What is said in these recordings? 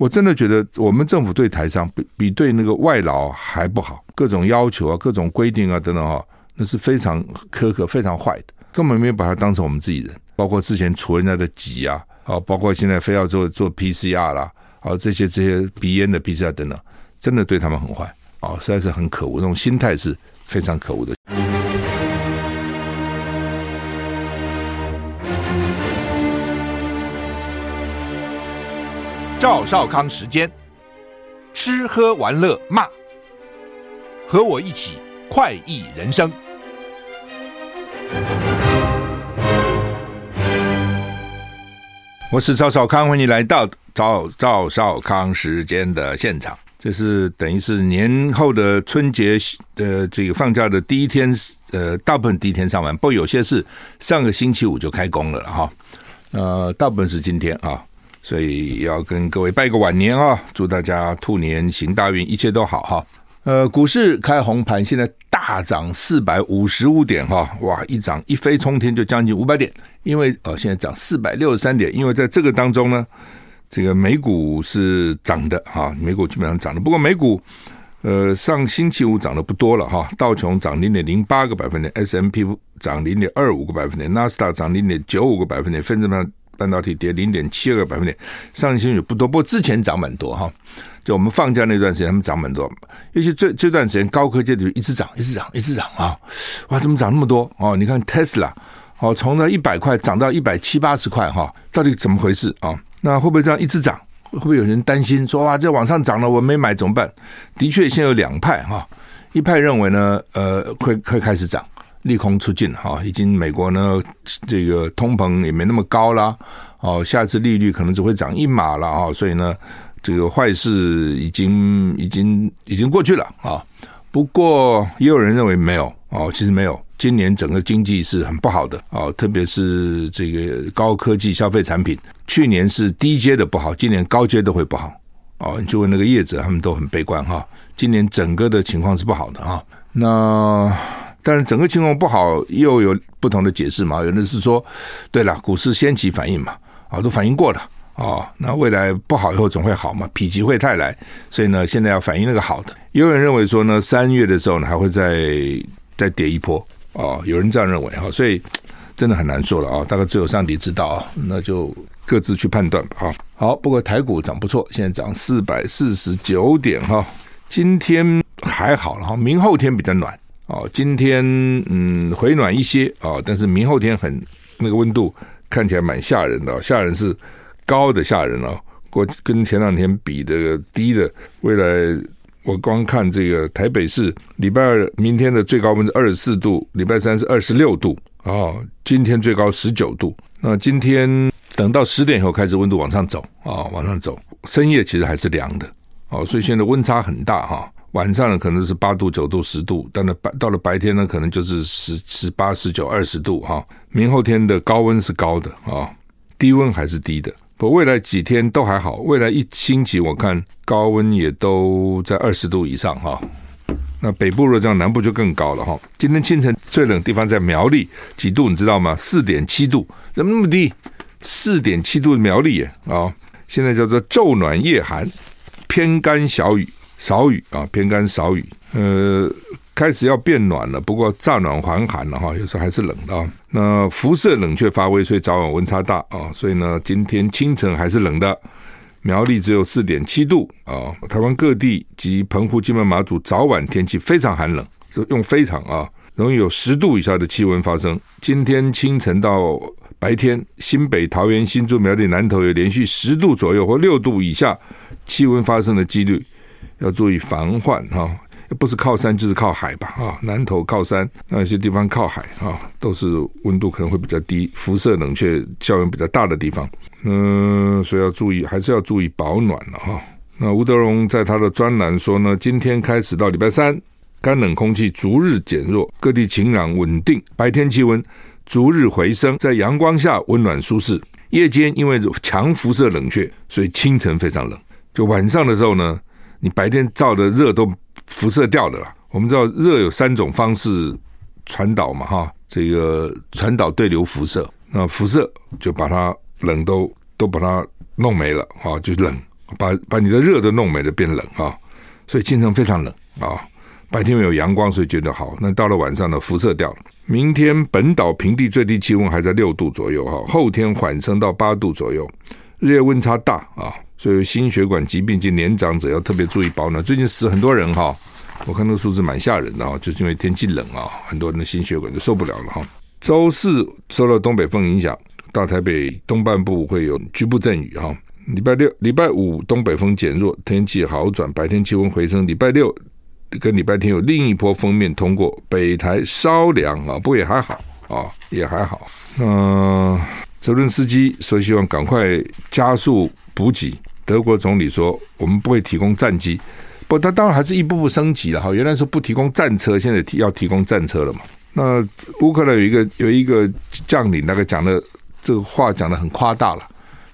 我真的觉得我们政府对台商比比对那个外劳还不好，各种要求啊，各种规定啊等等啊，那是非常苛刻、非常坏的，根本没有把他当成我们自己人。包括之前除人家的籍啊，啊，包括现在非要做做 PCR 啦，啊，这些这些鼻炎的 PCR 等等，真的对他们很坏啊，实在是很可恶，那种心态是非常可恶的。赵少康时间，吃喝玩乐骂，和我一起快意人生。我是赵少康，欢迎来到赵赵少康时间的现场。这是等于是年后的春节的这个放假的第一天，呃，大部分第一天上班，不过有些是上个星期五就开工了哈。呃，大部分是今天啊，所以要跟各位拜个晚年啊，祝大家兔年行大运，一切都好哈。呃，股市开红盘，现在大涨四百五十五点哈，哇，一涨一飞冲天就将近五百点，因为呃现在涨四百六十三点，因为在这个当中呢，这个美股是涨的哈，美股基本上涨的，不过美股呃上星期五涨的不多了哈，道琼涨零点零八个百分点，S M P 涨零点二五个百分点，纳斯达涨零点九五个百分点，费城半半导体跌零点七二个百分点，上星期不多，不过之前涨蛮多哈。就我们放假那段时间，他们涨蛮多，尤其这这段时间高科技就一直涨，一直涨，一直涨啊！哇，怎么涨那么多哦？你看 Tesla 哦，从那一百块涨到一百七八十块哈，到底怎么回事啊？那会不会这样一直涨？会不会有人担心说哇，这往上涨了，我没买怎么办？的确，现在有两派哈，一派认为呢，呃，会会开始涨，利空出尽哈，已经美国呢这个通膨也没那么高了哦，下次利率可能只会涨一码了啊，所以呢。这个坏事已经已经已经过去了啊！不过也有人认为没有哦，其实没有。今年整个经济是很不好的哦，特别是这个高科技消费产品，去年是低阶的不好，今年高阶都会不好哦。你就问那个业者，他们都很悲观哈。今年整个的情况是不好的哈。那但是整个情况不好，又有不同的解释嘛？有的是说，对了，股市先期反应嘛，啊，都反应过了。哦，那未来不好以后总会好嘛，否极会泰来，所以呢，现在要反映那个好的。也有人认为说呢，三月的时候呢，还会再再跌一波哦，有人这样认为哈，所以真的很难说了啊，大概只有上帝知道啊，那就各自去判断吧哈。好，不过台股涨不错，现在涨四百四十九点哈，今天还好了哈，明后天比较暖哦，今天嗯回暖一些啊，但是明后天很那个温度看起来蛮吓人的，吓人是。高的吓人哦，过跟前两天比的低的，未来我光看这个台北市礼拜二明天的最高温是二十四度，礼拜三是二十六度啊、哦，今天最高十九度。那今天等到十点以后开始温度往上走啊、往上走，深夜其实还是凉的哦，所以现在温差很大哈、晚上呢可能是八度、九度、十度，但是白到了白天呢可能就是十、十八、十九、二十度哈、明后天的高温是高的啊、低温还是低的。不过，未来几天都还好。未来一星期，我看高温也都在二十度以上哈。那北部若这样，南部就更高了哈。今天清晨最冷地方在苗栗，几度你知道吗？四点七度，怎么那么低？四点七度的苗栗耶啊！现在叫做昼暖夜寒，偏干小雨，少雨啊，偏干少雨，呃。开始要变暖了，不过乍暖还寒了哈，有时候还是冷的啊。那辐射冷却发威，所以早晚温差大啊。所以呢，今天清晨还是冷的，苗栗只有四点七度啊。台湾各地及澎湖、金门、马祖早晚天气非常寒冷，这用非常啊，容易有十度以下的气温发生。今天清晨到白天，新北、桃园、新竹、苗栗、南投有连续十度左右或六度以下气温发生的几率，要注意防患哈。不是靠山就是靠海吧？啊，南投靠山，那有些地方靠海啊，都是温度可能会比较低，辐射冷却效应比较大的地方。嗯，所以要注意，还是要注意保暖了哈。那吴德荣在他的专栏说呢，今天开始到礼拜三，干冷空气逐日减弱，各地晴朗稳定，白天气温逐日回升，在阳光下温暖舒适。夜间因为强辐射冷却，所以清晨非常冷。就晚上的时候呢，你白天照的热都。辐射掉的啦。我们知道热有三种方式传导嘛，哈，这个传导对流辐射，那辐射就把它冷都都把它弄没了，啊，就冷把把你的热都弄没了，变冷啊，所以京城非常冷啊。白天有阳光，所以觉得好。那到了晚上呢，辐射掉了。明天本岛平地最低气温还在六度左右哈，后天缓升到八度左右，日夜温差大啊，所以心血管疾病及年长者要特别注意保暖。最近死很多人哈，我看那个数字蛮吓人的啊，就是因为天气冷啊，很多人的心血管就受不了了哈。周四受到东北风影响，大台北东半部会有局部阵雨哈。礼拜六、礼拜五东北风减弱，天气好转，白天气温回升。礼拜六。跟礼拜天有另一波锋面通过，北台稍凉啊，不过也还好啊，也还好。那泽伦斯基说希望赶快加速补给。德国总理说我们不会提供战机，不他当然还是一步步升级了哈。原来说不提供战车，现在提要提供战车了嘛。那乌克兰有一个有一个将领，那个讲的这个话讲的很夸大了。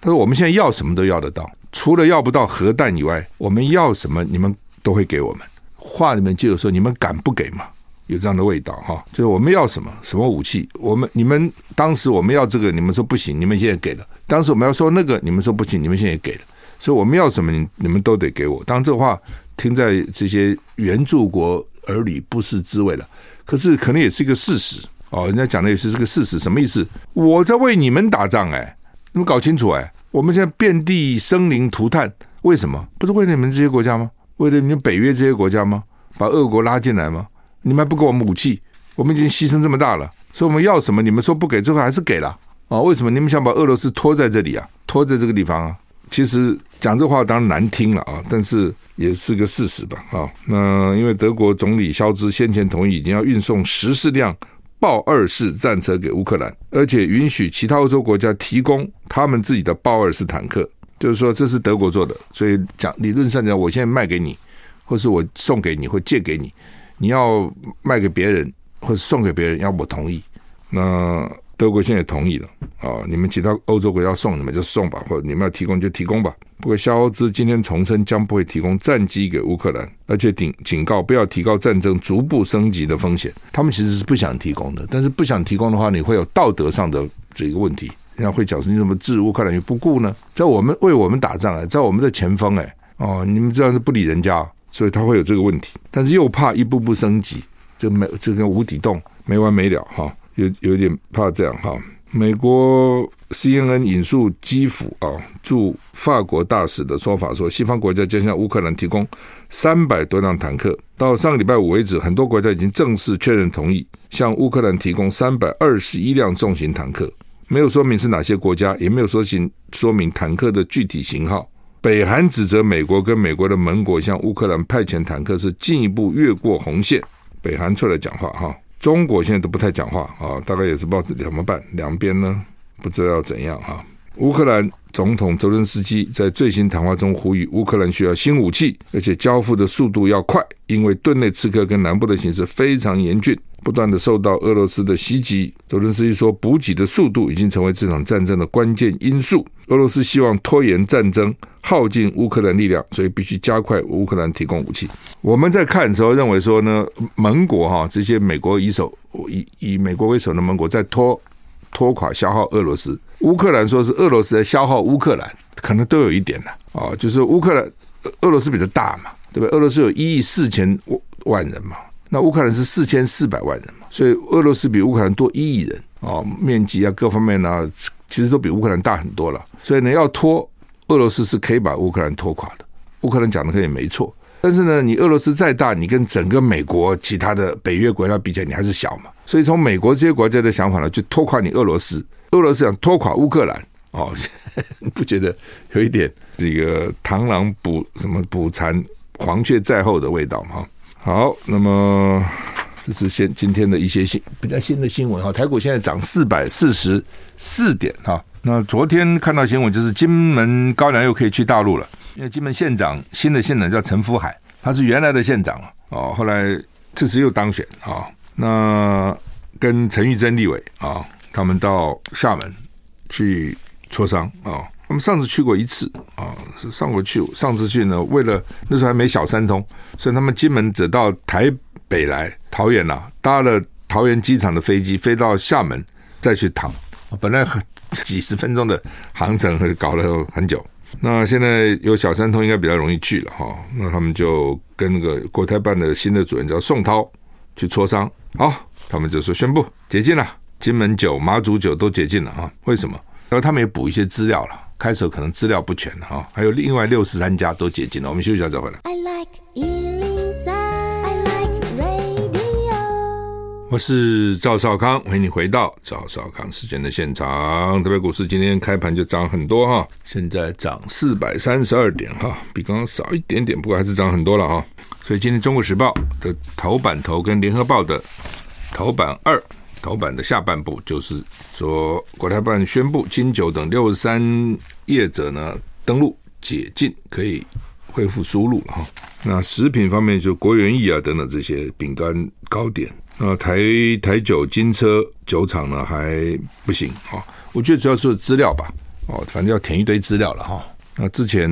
他说我们现在要什么都要得到，除了要不到核弹以外，我们要什么你们都会给我们。话里面就有说，你们敢不给吗？有这样的味道哈，就是我们要什么什么武器，我们你们当时我们要这个，你们说不行，你们现在给了；当时我们要说那个，你们说不行，你们现在也给了。所以我们要什么，你你们都得给我。当然这话听在这些援助国耳里不是滋味了，可是可能也是一个事实哦。人家讲的也是这个事实，什么意思？我在为你们打仗哎，你们搞清楚哎，我们现在遍地生灵涂炭，为什么？不是为了你们这些国家吗？为了你们北约这些国家吗？把俄国拉进来吗？你们还不给我们武器？我们已经牺牲这么大了，所以我们要什么？你们说不给，最后还是给了啊？为什么你们想把俄罗斯拖在这里啊？拖在这个地方啊？其实讲这话当然难听了啊，但是也是个事实吧？啊，那因为德国总理肖兹先前同意，已经要运送十四辆豹二式战车给乌克兰，而且允许其他欧洲国家提供他们自己的豹二式坦克。就是说，这是德国做的，所以讲理论上讲，我现在卖给你，或是我送给你，或借给你，你要卖给别人，或者送给别人，要我同意。那德国现在同意了啊，你们其他欧洲国家要送，你们就送吧，或者你们要提供就提供吧。不过肖兹今天重申，将不会提供战机给乌克兰，而且警警告不要提高战争逐步升级的风险。他们其实是不想提供的，但是不想提供的话，你会有道德上的这个问题。人家会讲说，你怎么置乌克兰于不顾呢？在我们为我们打仗哎，在我们的前锋哎，哦，你们这样是不理人家，所以他会有这个问题。但是又怕一步步升级，这没这个无底洞没完没了哈，有有点怕这样哈。美国 CNN 引述基辅啊驻法国大使的说法说，西方国家将向乌克兰提供三百多辆坦克。到上个礼拜五为止，很多国家已经正式确认同意向乌克兰提供三百二十一辆重型坦克。没有说明是哪些国家，也没有说明说明坦克的具体型号。北韩指责美国跟美国的盟国向乌克兰派遣坦克是进一步越过红线。北韩出来讲话哈，中国现在都不太讲话啊，大概也是不知道怎么办，两边呢不知道怎样哈。乌克兰总统泽伦斯基在最新谈话中呼吁，乌克兰需要新武器，而且交付的速度要快，因为顿内茨克跟南部的形势非常严峻。不断的受到俄罗斯的袭击，泽伦斯基说，补给的速度已经成为这场战争的关键因素。俄罗斯希望拖延战争，耗尽乌克兰力量，所以必须加快乌克兰提供武器。我们在看的时候认为说呢，盟国哈这些美国以首以以美国为首的盟国在拖拖垮消耗俄罗斯，乌克兰说是俄罗斯在消耗乌克兰，可能都有一点了啊，就是乌克兰俄罗斯比较大嘛，对不对？俄罗斯有一亿四千万人嘛。那乌克兰是四千四百万人嘛，所以俄罗斯比乌克兰多一亿人啊，面积啊各方面呢、其实都比乌克兰大很多了。所以呢，要拖俄罗斯是可以把乌克兰拖垮的。乌克兰讲的可以没错，但是呢，你俄罗斯再大，你跟整个美国其他的北约国家比起来，你还是小嘛。所以从美国这些国家的想法呢，就拖垮你俄罗斯。俄罗斯想拖垮乌克兰哦，不觉得有一点这个螳螂捕什么捕蝉，黄雀在后的味道吗？好，那么这是现今天的一些新比较新的新闻哈。台股现在涨四百四十四点哈。那昨天看到新闻就是金门高粱又可以去大陆了，因为金门县长新的县长叫陈福海，他是原来的县长了哦，后来这次又当选啊。那跟陈玉珍立委啊，他们到厦门去磋商啊。他们上次去过一次啊，是上过去。上次去呢，为了那时候还没小三通，所以他们金门只到台北来桃园呐，搭了桃园机场的飞机飞到厦门再去躺。本来很几十分钟的航程，搞了很久。那现在有小三通，应该比较容易去了哈。那他们就跟那个国台办的新的主任叫宋涛去磋商，好，他们就说宣布解禁了，金门酒、马祖酒都解禁了啊。为什么？然后他们也补一些资料了，开始可能资料不全哈，还有另外六十三家都解禁了。我们休息一下再回来。I like 我是赵少康，欢迎你回到赵少康时间的现场。台北股市今天开盘就涨很多哈，现在涨四百三十二点哈，比刚刚少一点点，不过还是涨很多了哈。所以今天《中国时报》的头版头跟《联合报》的头版二头版的下半部，就是说国台办宣布金九等六十三业者呢登录解禁，可以恢复输入了哈。那食品方面就国元益啊等等这些饼干糕点。那台台酒金车酒厂呢还不行啊？我觉得主要是资料吧，哦，反正要填一堆资料了哈。那之前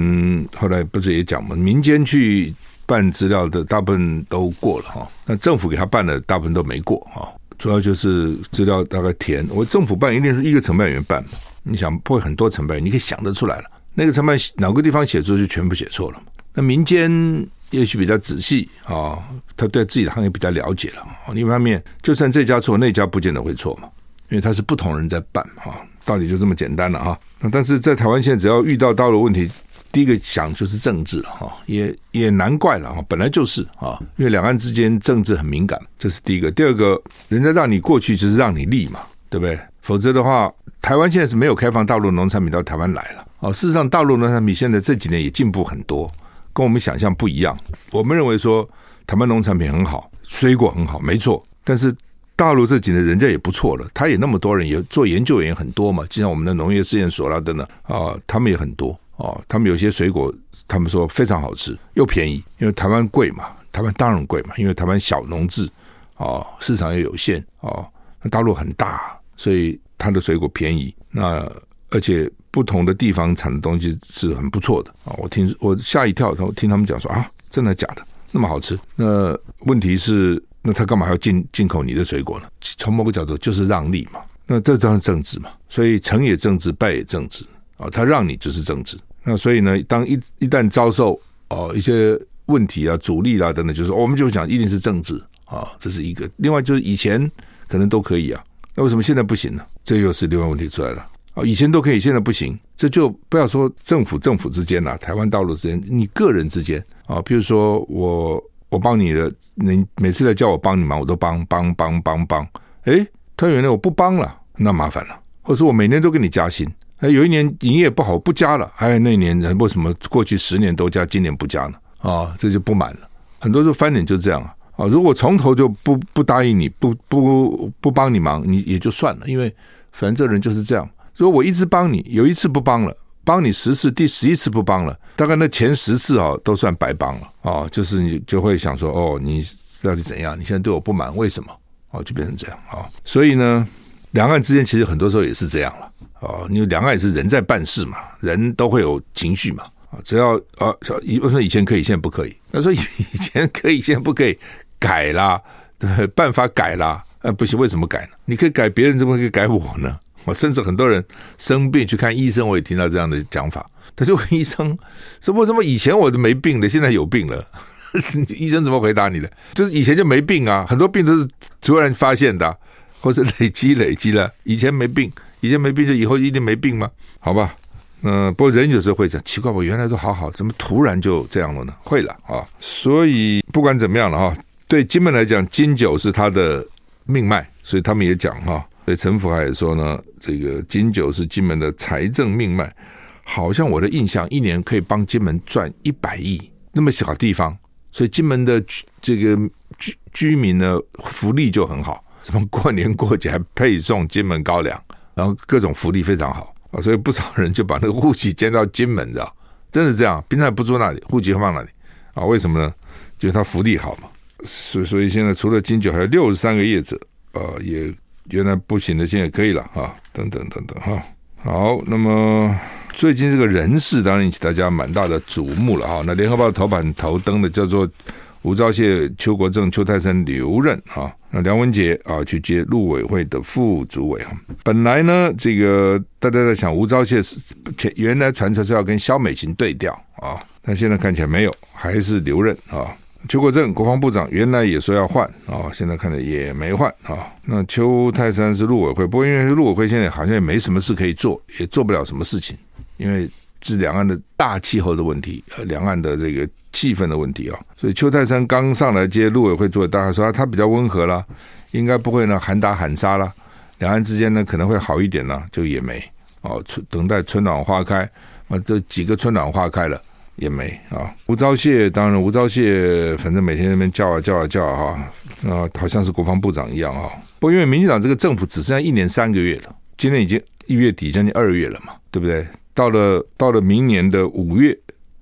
后来不是也讲嘛，民间去办资料的大部分都过了哈，那政府给他办的大部分都没过哈。主要就是资料大概填，我政府办一定是一个承办员办嘛，你想不会很多承办员，你可以想得出来了，那个承办哪个地方写错就全部写错了。那民间。也许比较仔细啊，他对自己的行业比较了解了。另一方面，就算这家错，那家不见得会错嘛，因为他是不同人在办哈，道理就这么简单了哈。那但是在台湾现在，只要遇到道路问题，第一个想就是政治了哈，也也难怪了哈，本来就是啊，因为两岸之间政治很敏感，这是第一个。第二个，人家让你过去就是让你立嘛，对不对？否则的话，台湾现在是没有开放大陆农产品到台湾来了哦。事实上，大陆农产品现在这几年也进步很多。跟我们想象不一样，我们认为说台湾农产品很好，水果很好，没错。但是大陆这几年人家也不错了，他也那么多人，也做研究员很多嘛，就像我们的农业试验所啦等等啊，他们也很多哦。他们有些水果，他们说非常好吃又便宜，因为台湾贵嘛，台湾当然贵嘛，因为台湾小农制哦，市场也有限哦。那大陆很大，所以它的水果便宜，那而且。不同的地方产的东西是很不错的啊！我听我吓一跳，我听他们讲说啊，真的假的？那么好吃？那问题是，那他干嘛要进进口你的水果呢？从某个角度就是让利嘛。那这当然政治嘛，所以成也政治，败也政治啊。他让你就是政治。那所以呢，当一一旦遭受哦一些问题啊、阻力啊等等，就是我们就讲一定是政治啊，这是一个。另外就是以前可能都可以啊，那为什么现在不行呢？这又是另外问题出来了。啊，以前都可以，现在不行，这就不要说政府政府之间呐，台湾道路之间，你个人之间啊，比如说我我帮你的，你每次来叫我帮你忙，我都帮帮帮帮帮，哎，突然原来我不帮了，那麻烦了，或者说我每年都给你加薪，哎，有一年营业不好不加了，还哎，那年人为什么过去十年都加，今年不加呢？啊，这就不满了，很多时候翻脸就这样啊，啊，如果从头就不不答应你，不不不帮你忙，你也就算了，因为反正这人就是这样。如果我一直帮你，有一次不帮了，帮你十次，第十一次不帮了，大概那前十次哦都算白帮了哦，就是你就会想说哦，你到底怎样？你现在对我不满，为什么？哦，就变成这样啊、所以呢，两岸之间其实很多时候也是这样了哦。因为两岸也是人在办事嘛，人都会有情绪嘛啊。只要啊，以为什么以前可以，现在不可以？他说 以前可以，现在不可以，改啦，对，办法改啦，呃，不行，为什么改呢？你可以改别人，怎么可以改我呢？我甚至很多人生病去看医生，我也听到这样的讲法。他就问医生说：“为什么以前我都没病的，现在有病了？” 医生怎么回答你的？就是以前就没病啊，很多病都是突然发现的，或是累积累积了。以前没病，以前没病就以后一定没病吗？好吧，嗯、不过人有时候会讲奇怪，我原来都好好，怎么突然就这样了呢？会了啊。所以不管怎么样了哈，对金门来讲，金九是他的命脉，所以他们也讲哈。所以陈福海也说呢，这个金九是金门的财政命脉，好像我的印象，一年可以帮金门赚一百亿，那么小地方，所以金门的这个居居民呢，福利就很好，什么过年过节还配送金门高粱，然后各种福利非常好啊，所以不少人就把那个户籍迁到金门，知道？真是这样，平常不住那里，户籍放那里啊？为什么呢？就是他福利好嘛。所以所以现在除了金九，还有六十三个业者啊，也。原来不行的，现在可以了哈，等等等等哈。好，那么最近这个人事当然引起大家蛮大的瞩目了哈。那联合报头版头登的叫做吴钊燮、邱国正、邱太三留任啊，那梁文杰啊去接陆委会的副主委啊。本来呢，这个大家在想，吴钊燮是原来传出是要跟萧美琴对调啊，但现在看起来没有，还是留任啊。邱国正国防部长原来也说要换啊，现在看来也没换啊。那邱泰山是陆委会，不过因为陆委会现在好像也没什么事可以做，也做不了什么事情，因为。是两岸的大气候的问题，呃，两岸的这个气氛的问题啊，所以邱泰山刚上来接陆委会做，大家说他比较温和了，应该不会呢喊打喊杀了，两岸之间呢可能会好一点呢，就也没哦，春等待春暖花开，啊，这几个春暖花开了也没啊。吴钊燮当然，吴钊燮反正每天那边叫啊叫啊叫啊，啊，好像是国防部长一样啊。不因为民进党这个政府只剩下一年三个月了，今年已经一月底将近二月了嘛，对不对？到了到了明年的五月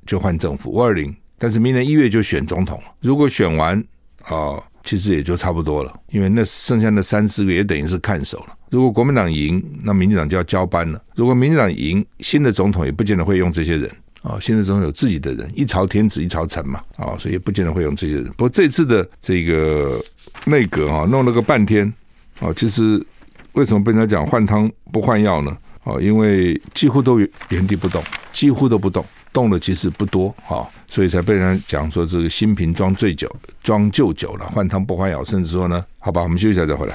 就换政府五二零，但是明年一月就选总统了。如果选完啊、其实也就差不多了，因为那剩下的三四个月等于是看守了。如果国民党赢，那民进党就要交班了。如果民进党赢，新的总统也不见得会用这些人啊、新的总统有自己的人，一朝天子一朝臣嘛啊、所以也不见得会用这些人。不过这次的这个内阁啊，弄了个半天啊、其实为什么被人家讲换汤不换药呢？哦，因为几乎都原地不动，几乎都不动，动的其实不多，哈，所以才被人讲说这个新瓶装醉酒，装旧酒了，换汤不换药，甚至说呢，好吧，我们休息一下再回来。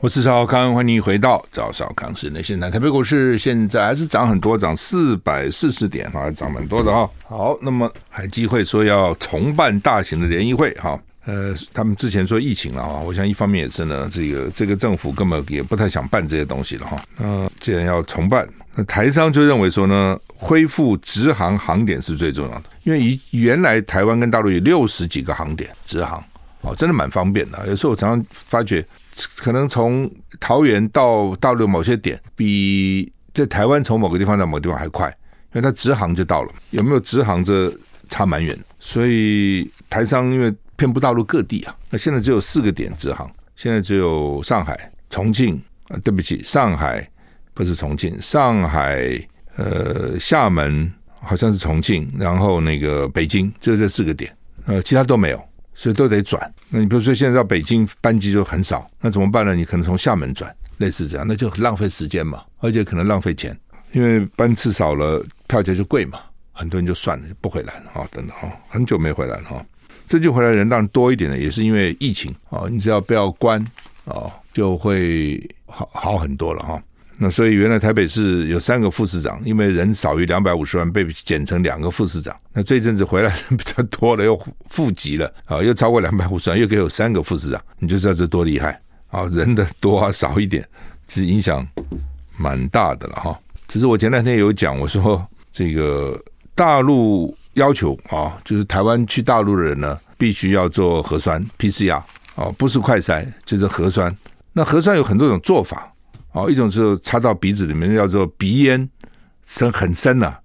我是赵康，欢迎回到赵少康时间的现在。台北股市现在还是涨很多，涨四百四十点，哈，涨蛮多的哈。好，那么还机会说要重办大型的联谊会，哈。呃，他们之前说疫情了啊，我想一方面也是呢，这个这个政府根本也不太想办这些东西了哈。那既然要重办，那台商就认为说呢，恢复直航航点是最重要的，因为以原来台湾跟大陆有六十几个航点直航，哦，真的蛮方便的。有时候我常常发觉，可能从桃园到大陆某些点，比在台湾从某个地方到某个地方还快，因为它直航就到了。有没有直航这差蛮远，所以台商因为。遍布大陆各地啊，那现在只有四个点直航，现在只有上海、重庆啊，对不起，上海不是重庆，上海呃厦门好像是重庆，然后那个北京只有这四个点，呃，其他都没有，所以都得转。那你比如说现在到北京班机就很少，那怎么办呢？你可能从厦门转，类似这样，那就很浪费时间嘛，而且可能浪费钱，因为班次少了，票价就贵嘛，很多人就算了，就不回来了啊，等等啊，很久没回来了哈。最近回来人当然多一点的，也是因为疫情啊，你只要不要关啊，就会好好很多了哈。那所以原来台北市有三个副市长，因为人少于两百五十万，被减成两个副市长。那这阵子回来人比较多了，又复籍了啊，又超过两百五十万，又给有三个副市长，你就知道这多厉害啊！人的多啊少一点，其实影响蛮大的了哈。只是我前两天有讲，我说这个大陆。要求啊，就是台湾去大陆的人呢，必须要做核酸 PCR 啊，不是快筛就是核酸。那核酸有很多种做法啊，一种是插到鼻子里面，叫做鼻咽深很深呐、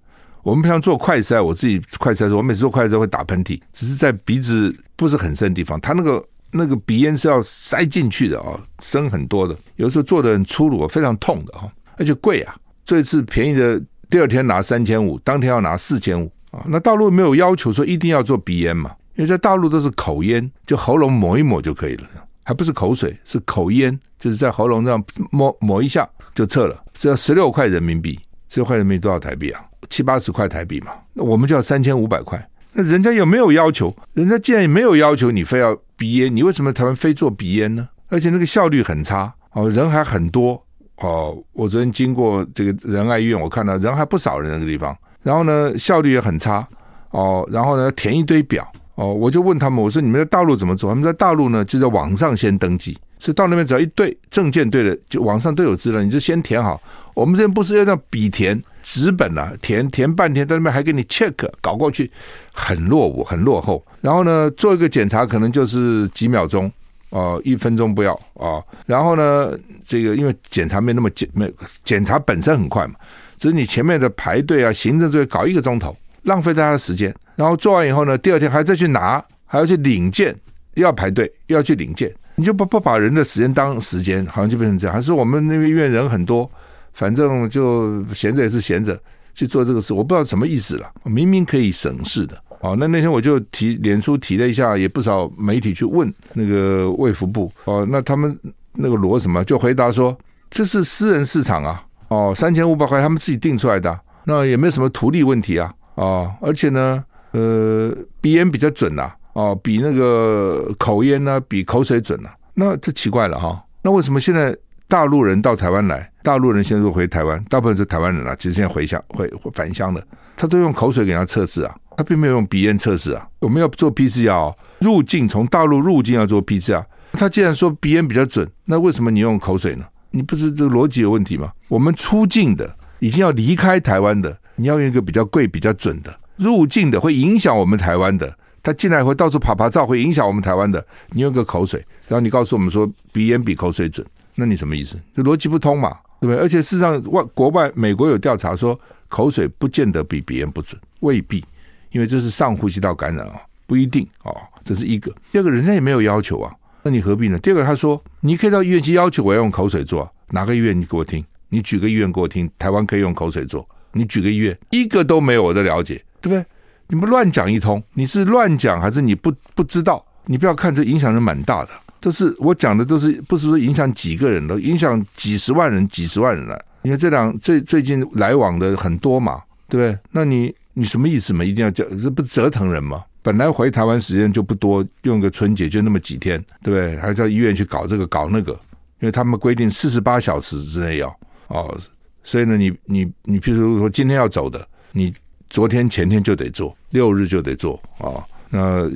我们平常做快筛，我自己快筛的时候，我每次做快筛会打喷嚏，只是在鼻子不是很深的地方，它那个那个鼻咽是要塞进去的啊，深很多的。有时候做的很粗鲁，非常痛的啊，而且贵啊。这一次便宜的，第二天拿三千五，当天要拿四千五。啊，那大陆没有要求说一定要做鼻炎嘛？因为在大陆都是口咽，就喉咙抹一抹就可以了，还不是口水，是口咽，就是在喉咙这样抹抹一下就撤了，只要十六块人民币，十六块人民币多少台币啊？七八十块台币嘛，那我们就要三千五百块。那人家有没有要求？人家既然没有要求你非要鼻炎，你为什么台湾非做鼻炎呢？而且那个效率很差哦，人还很多哦。我昨天经过这个仁爱医院，我看到人还不少人那个地方。然后呢，效率也很差哦。然后呢，填一堆表哦。我就问他们，我说你们在大陆怎么做？他们在大陆呢，就在网上先登记，所以到那边只要一对证件对了，就网上都有资料，你就先填好。我们这边不是要让笔填纸本啊，填填半天，在那边还给你 check 搞过去，很落伍，很落后。然后呢，做一个检查可能就是几秒钟哦，一分钟不要哦。然后呢，这个因为检查没那么检，没检查本身很快嘛。只是你前面的排队啊，行政作业搞一个钟头，浪费大家的时间。然后做完以后呢，第二天还再去拿，还要去领件，又要排队，又要去领件。你就不不把人的时间当时间，好像就变成这样。还是我们那边医院人很多，反正就闲着也是闲着，去做这个事，我不知道什么意思了。明明可以省事的。哦，那那天我就提脸书提了一下，也不少媒体去问那个卫福部。哦，那他们那个罗什么就回答说，这是私人市场啊。哦，三千五百块他们自己定出来的，那也没有什么图利问题啊。哦，而且呢，呃，鼻炎比较准呐。哦，比那个口烟呢，比口水准呐。那这奇怪了哈。那为什么现在大陆人到台湾来，大陆人现在都回台湾，大部分是台湾人啊，其实现在回乡回返乡的，他都用口水给他测试啊。他并没有用鼻咽测试啊，我们要做 PCR 入境，从大陆入境要做 PCR。他既然说鼻烟比较准，那为什么你用口水呢？你不是这个逻辑有问题吗？我们出境的已经要离开台湾的，你要用一个比较贵、比较准的；入境的会影响我们台湾的，他进来会到处趴趴走，会影响我们台湾的。你用个口水，然后你告诉我们说鼻炎比口水准，那你什么意思？这逻辑不通嘛，对不对？而且事实上，外国外美国有调查说，口水不见得比鼻炎不准，未必。因为这是上呼吸道感染啊，不一定哦，这是一个。第二个，人家也没有要求啊，那你何必呢？第二个，他说你可以到医院去要求我要用口水做，哪个医院？你给我听，你举个医院给我听，台湾可以用口水做，你举个医院，一个都没有我的了解，对不对？你不乱讲一通，你是乱讲还是你不不知道？你不要看这影响人蛮大的，这是我讲的都是不是说影响几个人的，影响几十万人、几十万人了。因为这两最最近来往的很多嘛，对不对？那你。你什么意思嘛？一定要讲，这不折腾人吗？本来回台湾时间就不多，用个春节就那么几天，对不对？还到医院去搞这个搞那个，因为他们规定四十八小时之内要哦，所以呢，你你你，譬如说今天要走的，你昨天前天就得做，六日就得做、哦。那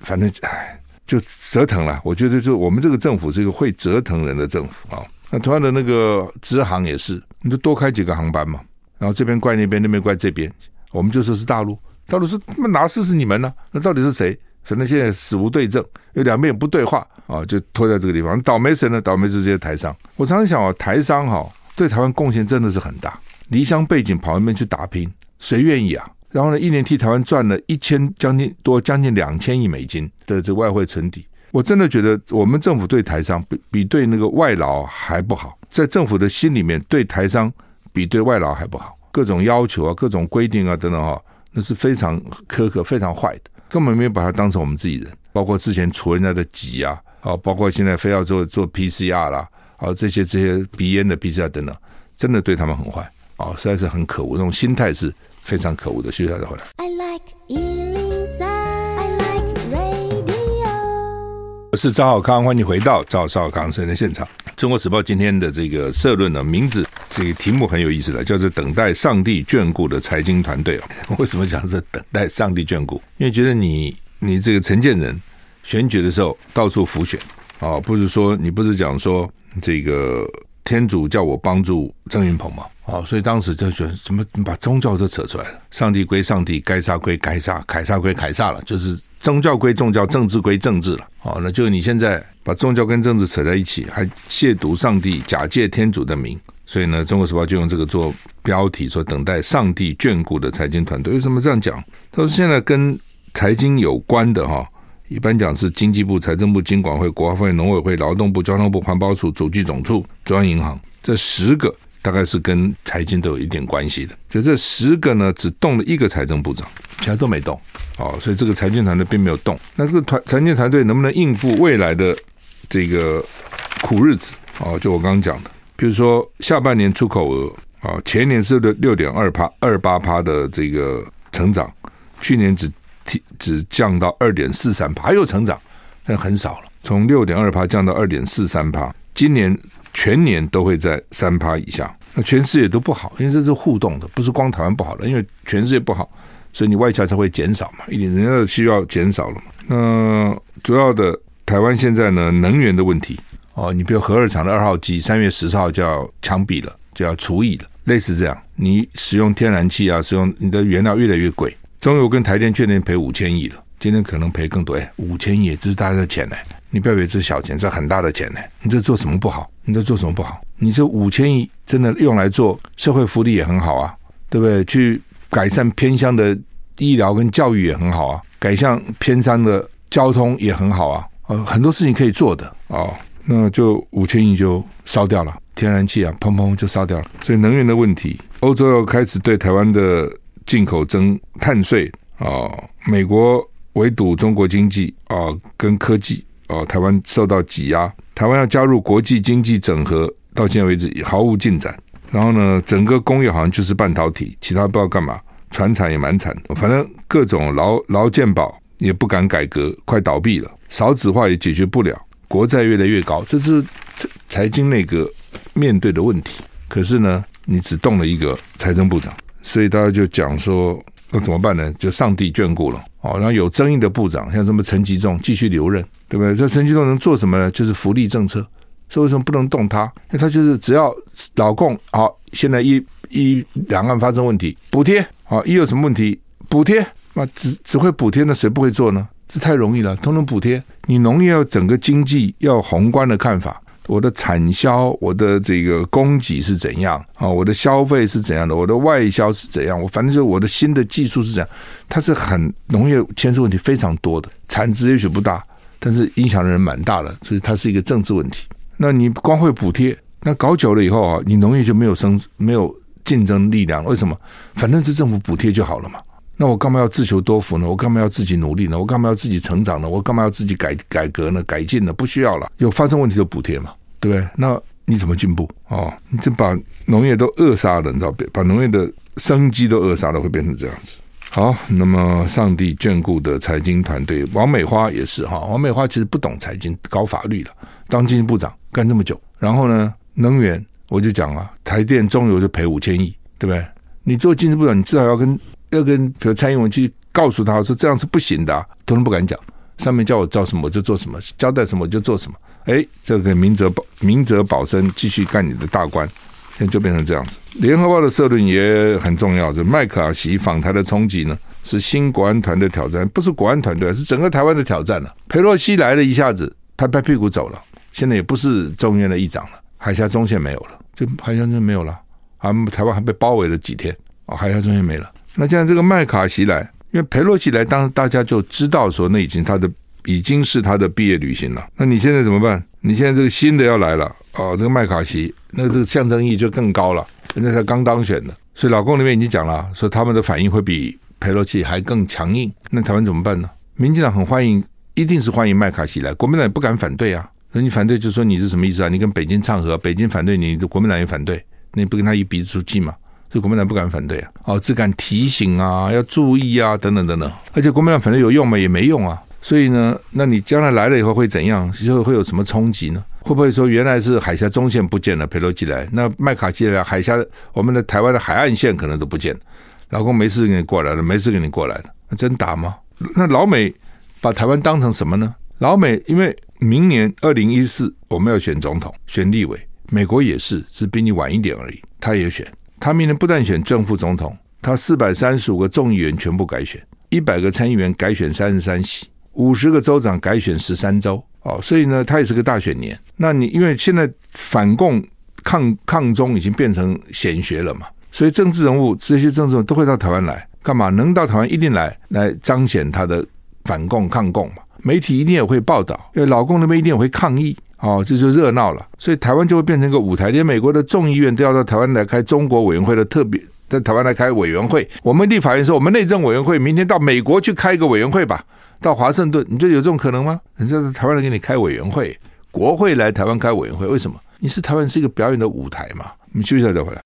反正唉，就折腾了。我觉得就我们这个政府是一个会折腾人的政府啊、哦。那同样的那个直航也是，你就多开几个航班嘛，然后这边怪那边，那边怪这边。我们就说是大陆，大陆是那哪是是你们呢？那到底是谁？反正现在死无对证，有两边也不对话啊，就拖在这个地方。倒霉谁呢？倒霉是这些台商。我常常想啊，台商哈对台湾贡献真的是很大，离乡背井跑那边去打拼，谁愿意啊？然后呢，一年替台湾赚了一千将近多将近两千亿美金的这外汇存底。我真的觉得我们政府对台商比比对那个外劳还不好，在政府的心里面对台商比对外劳还不好。各种要求啊，各种规定啊，等等哈，那是非常苛刻、非常坏的，根本没有把他当成我们自己人。包括之前除人家的籍啊，啊，包括现在非要做做 PCR 啦，啊，这些这些鼻炎的 PCR 等等，真的对他们很坏啊，实在是很可恶，那种心态是非常可恶的。谢谢大家回来。I like 我是赵少康，欢迎回到赵少康生的现场。中国时报今天的这个社论呢，名字这个题目很有意思的，叫做“等待上帝眷顾的财经团队”。为什么讲是等待上帝眷顾？因为觉得你你这个承建人选举的时候到处浮选啊，不是说你不是讲说这个天主叫我帮助郑云鹏吗？哦，所以当时就觉得怎么把宗教都扯出来了？上帝归上帝，该杀归该杀，凯撒归凯撒了，就是宗教归宗教，政治归政治了。好，那就你现在把宗教跟政治扯在一起，还亵渎上帝，假借天主的名，所以呢，《中国时报》就用这个做标题，说等待上帝眷顾的财经团队。为什么这样讲？他说现在跟财经有关的哈，一般讲是经济部、财政部、金管会、国发会、农委会、劳动部、交通部、环保署、主计总处、中央银行这十个。大概是跟财经都有一点关系的，就这十个呢，只动了一个财政部长，其他都没动，哦，所以这个财经团队并没有动。那这个团财经团队能不能应付未来的这个苦日子？哦，就我刚刚讲的，比如说下半年出口额啊，前年是六六点二趴二八趴的这个成长，去年只提只降到二点四三趴，还有成长，但很少了，从六点二趴降到二点四三趴，今年。全年都会在三趴以下，那全世界都不好，因为这是互动的，不是光台湾不好的，因为全世界不好，所以你外销才会减少嘛，一点人家的需要减少了嘛。那主要的台湾现在呢，能源的问题哦，你比如核二厂的二号机，三月十号就要枪毙了，就要除役了，类似这样，你使用天然气啊，使用你的原料越来越贵，中油跟台电确定赔五千亿了，今天可能赔更多，哎，五千亿这是大家的钱呢。你不要以为这是小钱，这很大的钱呢。你这做什么不好？你这做什么不好？你这五千亿真的用来做社会福利也很好啊，对不对？去改善偏乡的医疗跟教育也很好啊，改善偏山的交通也很好啊。呃，很多事情可以做的哦。那就五千亿就烧掉了，天然气啊，砰砰就烧掉了。所以能源的问题，欧洲要开始对台湾的进口征碳税啊，美国围堵中国经济啊，跟科技啊，台湾受到挤压，台湾要加入国际经济整合，到现在为止毫无进展。然后呢，整个工业好像就是半导体，其他不知道干嘛，船产也蛮惨，反正各种劳劳健保也不敢改革，快倒闭了，少子化也解决不了，国债越来越高，这是财经内阁面对的问题。可是呢，你只动了一个财政部长，所以大家就讲说，那怎么办呢？就上帝眷顾了哦。然后有争议的部长，像什么陈吉仲继续留任，对不对？这陈吉仲能做什么呢？就是福利政策。所以为什么不能动他？因为他就是只要老共好，现在一一两岸发生问题，补贴好，一有什么问题补贴，那只只会补贴，那谁不会做呢？这太容易了，通通补贴。你农业要整个经济要宏观的看法，我的产销，我的这个供给是怎样啊？我的消费是怎样的？我的外销是怎样？我反正就是我的新的技术是怎样？它是很农业牵涉问题非常多的，产值也许不大，但是影响的人蛮大的，所以它是一个政治问题。那你光会补贴，那搞久了以后啊，你农业就没有生没有竞争力量。为什么？反正是政府补贴就好了嘛。那我干嘛要自求多福呢？我干嘛要自己努力呢？我干嘛要自己成长呢？我干嘛要自己改改革呢？改进呢？不需要了。有发生问题就补贴嘛，对不对？那你怎么进步？哦，你就把农业都扼杀了，你知道把农业的生机都扼杀了，会变成这样子。好，那么上帝眷顾的财经团队，王美花也是哈。王美花其实不懂财经，搞法律的，当经济部长。干这么久，然后呢，能源我就讲了，台电中油就赔五千亿，对不对？你做经济部长，你至少要跟要跟比如蔡英文去告诉他说这样是不行的，啊，通通不敢讲。上面叫我做什么我就做什么，交代什么我就做什么。哎，这个明哲保明哲保身，继续干你的大官，现在就变成这样子。联合报的社论也很重要，就麦卡锡访台的冲击呢，是新国安团的挑战，不是国安团队，是整个台湾的挑战了，啊。裴洛西来了一下子，拍拍屁股走了。现在也不是中院的议长了，海峡中线没有了，就海峡中线没有了，啊，台湾还被包围了几天，哦，海峡中线没了。那现在这个麦卡锡来，因为裴洛西来，当时大家就知道说，那已经他的已经是他的毕业旅行了。那你现在怎么办？你现在这个新的要来了，哦，这个麦卡锡，那这个象征意义就更高了，人家才刚当选的，所以老共那边已经讲了，说他们的反应会比裴洛西还更强硬。那台湾怎么办呢？民进党很欢迎，一定是欢迎麦卡锡来，国民党也不敢反对啊。那你反对就说你是什么意思啊？你跟北京唱和，北京反对你，国民党也反对，那你不跟他一鼻子出气嘛？所以国民党不敢反对啊，哦，只敢提醒啊，要注意啊，等等等等。而且国民党反对有用吗？也没用啊。所以呢，那你将来来了以后会怎样？以后会有什么冲击呢？会不会说原来是海峡中线不见了，佩洛西来，那麦卡锡来，海峡我们的台湾的海岸线可能都不见了。老公没事给你过来了，没事给你过来了，那真打吗？那老美把台湾当成什么呢？老美因为。明年二零一四我们要选总统、选立委，美国也是，是比你晚一点而已。他也选，他明年不但选正副总统，他四百三十五个众议员全部改选，一百个参议员改选三十三席，五十个州长改选十三州。哦，所以呢，他也是个大选年。那你因为现在反共抗抗中已经变成显学了嘛，所以政治人物这些政治人物都会到台湾来干嘛？能到台湾一定来来彰显他的反共抗共嘛。媒体一定也会报道，因为老共那边一定也会抗议，哦，这就热闹了。所以台湾就会变成一个舞台，连美国的众议院都要到台湾来开中国委员会的特别，在台湾来开委员会。我们立法院说，我们内政委员会明天到美国去开一个委员会吧，到华盛顿，你觉得有这种可能吗？人家在台湾来给你开委员会，国会来台湾开委员会，为什么？你是台湾是一个表演的舞台嘛？我们休息一下再回来。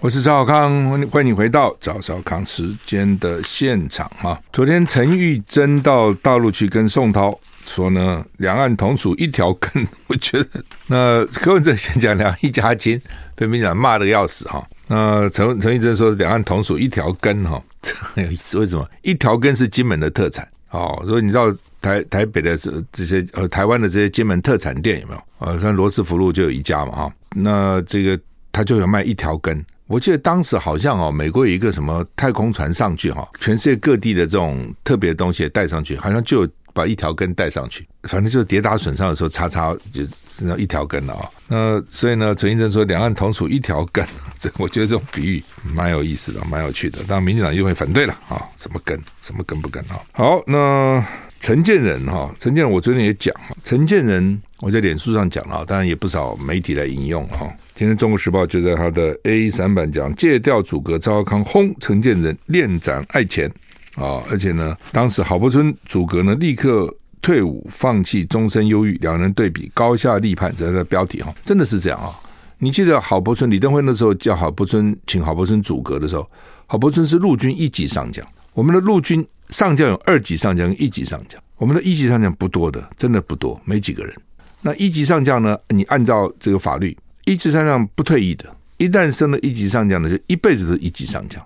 我是赵少康，欢迎你回到赵少康时间的现场哈。昨天陈玉珍到大陆去跟宋涛说呢，两岸同属一条根。我觉得那柯文哲先讲两岸一家亲，被民进党骂得要死哈。那陈陈玉珍说两岸同属一条根哈，这很有意思。为什么？一条根是金门的特产哦。所以你知道台台北的这这些呃台湾的这些金门特产店有没有？呃，像罗斯福路就有一家嘛哈。那这个他就有卖一条根。我记得当时好像哦，美国有一个什么太空船上去哈，全世界各地的这种特别的东西也带上去，好像就把一条根带上去，反正就是跌打损伤的时候擦擦就那一条根了啊。那所以呢，陈医生说两岸同属一条根，这我觉得这种比喻蛮有意思的，蛮有趣的。当，民进党又会反对了啊，什么根什么根不根啊？好，那陈建仁哈，陈建仁我昨天也讲，陈建仁我在脸书上讲了，当然也不少媒体来引用哈。今天《中国时报》就在他的 A 三版讲，借调组阁赵康轰陈建仁恋栈爱钱啊，而且呢，当时郝柏村组阁呢立刻退伍，放弃终身忧郁，两人对比高下立判，这是标题哈，真的是这样啊。你记得郝柏村李登辉那时候叫郝柏村，请郝柏村组阁的时候，郝柏村是陆军一级上将。我们的陆军上将有二级上将跟一级上将，我们的一级上将不多的，真的不多，没几个人。那一级上将呢？你按照这个法律，一级上将不退役的，一旦升了一级上将呢，就一辈子都是一级上将，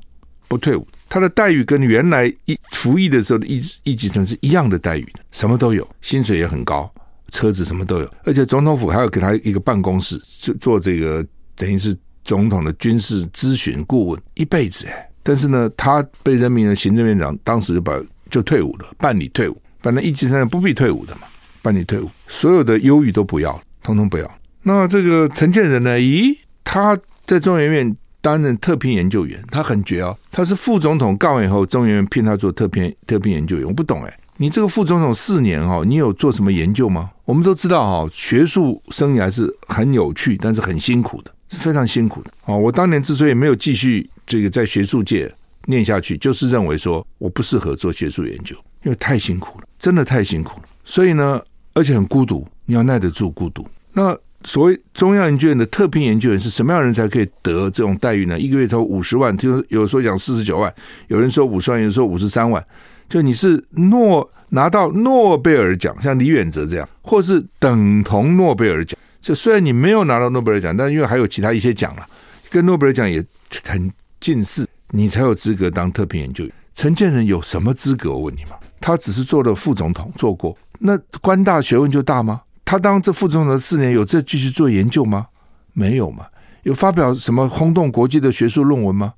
不退伍。他的待遇跟原来一服役的时候的一一级上是一样的待遇的，什么都有，薪水也很高。车子什么都有，而且总统府还要给他一个办公室，做做这个等于是总统的军事咨询顾问，一辈子。但是呢，他被任命了行政院长，当时就把就退伍了，办理退伍。反正一级上不必退伍的嘛，办理退伍，所有的优裕都不要，通通不要。那这个陈建仁呢？咦，他在中研院担任特聘研究员，他很绝哦，他是副总统干完以后，中研院聘他做特聘特聘研究员。我不懂哎。你这个副总统四年哈，你有做什么研究吗？我们都知道哈，学术生涯是很有趣，但是很辛苦的，是非常辛苦的。哦，我当年之所以没有继续这个在学术界念下去，就是认为说我不适合做学术研究，因为太辛苦了，真的太辛苦了。所以呢，而且很孤独，你要耐得住孤独。那所谓中央研究院的特聘研究员是什么样人才可以得这种待遇呢？一个月投五十万，听说有说讲四十九万，有人说五十万，有人说五十三万。就你是诺拿到诺贝尔奖，像李远哲这样，或是等同诺贝尔奖。就虽然你没有拿到诺贝尔奖，但因为还有其他一些奖了，跟诺贝尔奖也很近似，你才有资格当特聘研究员。陈建仁有什么资格？我问你嘛，他只是做了副总统，做过，那官大学问就大吗？他当这副总统的四年，有这继续做研究吗？没有嘛？有发表什么轰动国际的学术论文吗？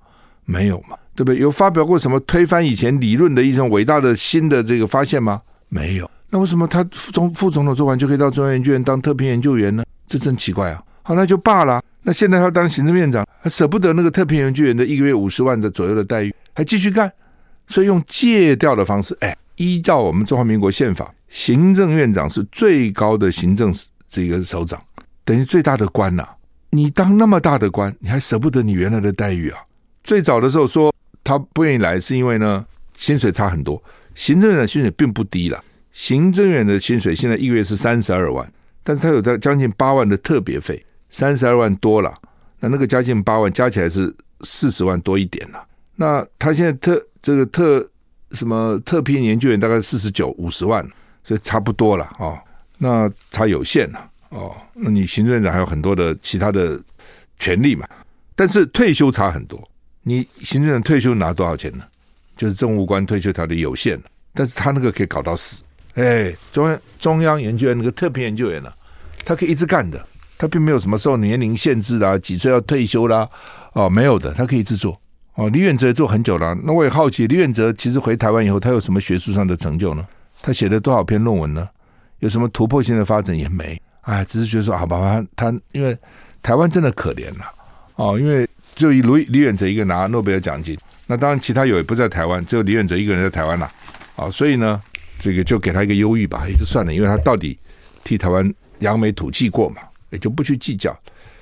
没有嘛？对不对？有发表过什么推翻以前理论的一种伟大的新的这个发现吗？没有。那为什么他副总副总统做完就可以到中央研究院当特聘研究员呢？这真奇怪啊！好，那就罢了。那现在他当行政院长，还舍不得那个特聘研究员的一个月五十万的左右的待遇，还继续干。所以用借调的方式，哎，依照我们中华民国宪法，行政院长是最高的行政这个首长，等于最大的官呐、你当那么大的官，你还舍不得你原来的待遇啊？最早的时候说。他不愿意来，是因为呢，薪水差很多。行政院的薪水并不低了，行政院的薪水现在一个月是三十二万，但是他有在将近八万的特别费，三十二万多了。那那个将近八万加起来是四十万多一点了。那他现在特这个特什么特聘研究员大概四十九五十万，所以差不多了哦。那差有限了哦。那你行政长还有很多的其他的权利嘛，但是退休差很多。你行政长退休拿多少钱呢？就是政务官退休条例有限，但是他那个可以搞到死。哎，中央中央研究院那个特聘研究员呢、他可以一直干的，他并没有什么受年龄限制啦，几岁要退休啦，哦，没有的，他可以一直做。哦，李远哲做很久了，那我也好奇，李远哲其实回台湾以后，他有什么学术上的成就呢？他写了多少篇论文呢？有什么突破性的发展也没。哎，只是觉得说，好吧，他他因为台湾真的可怜了，哦，因为。就以李李远哲一个拿诺贝尔奖金，那当然其他有也不在台湾，只有李远哲一个人在台湾了，啊，所以呢，这个就给他一个忧郁吧，也就算了，因为他到底替台湾扬眉吐气过嘛，也就不去计较。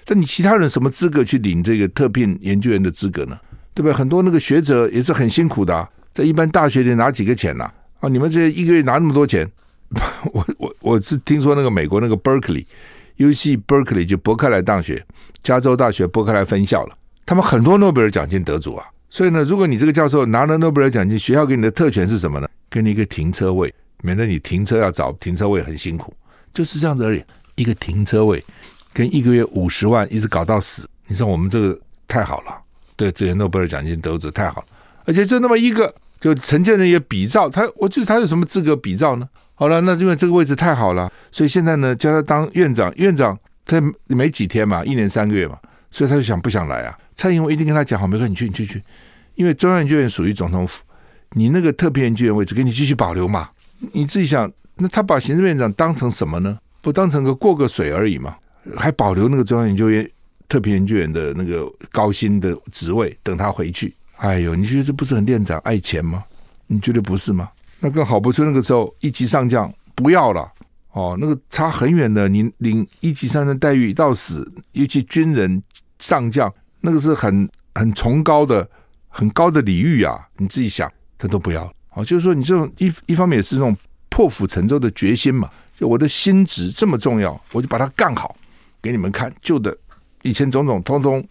但你其他人什么资格去领这个特聘研究员的资格呢？对不对？很多那个学者也是很辛苦的，在一般大学里拿几个钱呐？啊，你们这一个月拿那么多钱？我我我是听说那个美国那个 Berkeley，U C Berkeley 就伯克莱大学，加州大学伯克莱分校了。他们很多诺贝尔奖金得主啊，所以呢，如果你这个教授拿了诺贝尔奖金，学校给你的特权是什么呢？给你一个停车位，免得你停车要找停车位很辛苦，就是这样子而已。一个停车位跟一个月五十万一直搞到死，你说我们这个太好了，对这些诺贝尔奖金得主太好了，而且就那么一个，就陈建人也比照他，我就是他有什么资格比照呢？好了，那因为这个位置太好了，所以现在呢叫他当院长，院长他没几天嘛，一年三个月嘛，所以他就想不想来啊？蔡英文一定跟他讲好，没关系，你去，你去去，因为中央研究院属于总统府，你那个特聘研究员位置给你继续保留嘛。你自己想，那他把行政院长当成什么呢？不当成个过个水而已嘛？还保留那个中央研究院特聘研究员的那个高薪的职位，等他回去。哎呦，你觉得这不是很恋长爱钱吗？你觉得不是吗？那跟郝柏村那个时候一级上将不要了哦，那个差很远的，你领一级上将待遇到死，尤其军人上将，那个是很很崇高的、很高的礼遇啊！你自己想，他都不要哦，就是说你这种一一方面也是这种破釜沉舟的决心嘛，就我的心职这么重要，我就把它干好给你们看，旧的以前种种通通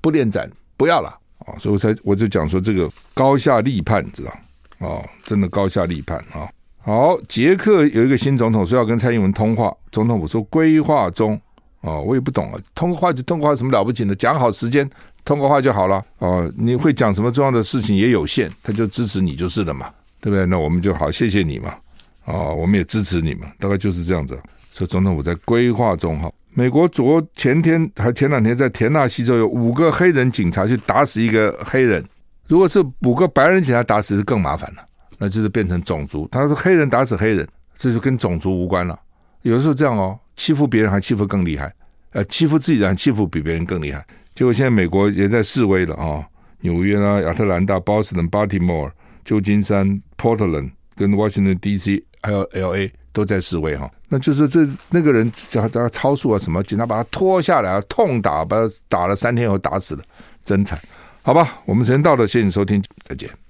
不恋斩，不要了。啊，所以我才我就讲说这个高下立判，知道啊，真的高下立判啊。好，捷克有一个新总统说要跟蔡英文通话，总统府说规划中啊，我也不懂啊，通个话就通个话，什么了不起的？讲好时间通个话就好了哦。你会讲什么重要的事情也有限，他就支持你就是了嘛，对不对？那我们就好，谢谢你嘛啊，我们也支持你嘛，大概就是这样子。所以总统府在规划中哈。美国昨前天还前两天在田纳西州有五个黑人警察去打死一个黑人，如果是五个白人警察打死是更麻烦了，那就是变成种族。他说黑人打死黑人，这就跟种族无关了。有的时候这样哦，欺负别人还欺负更厉害，呃，欺负自己人还欺负比别人更厉害。结果现在美国也在示威了啊、哦，纽约啊、亚特兰大、Boston、Baltimore、旧金山、Portland 跟 Washington D.C. 还有 L.A. 都在示威哈。那就是这那个人叫他超速啊什么，警察把他拖下来，痛打，把他打了三天后打死了，真惨。好吧，我们时间到了，谢谢你收听，再见。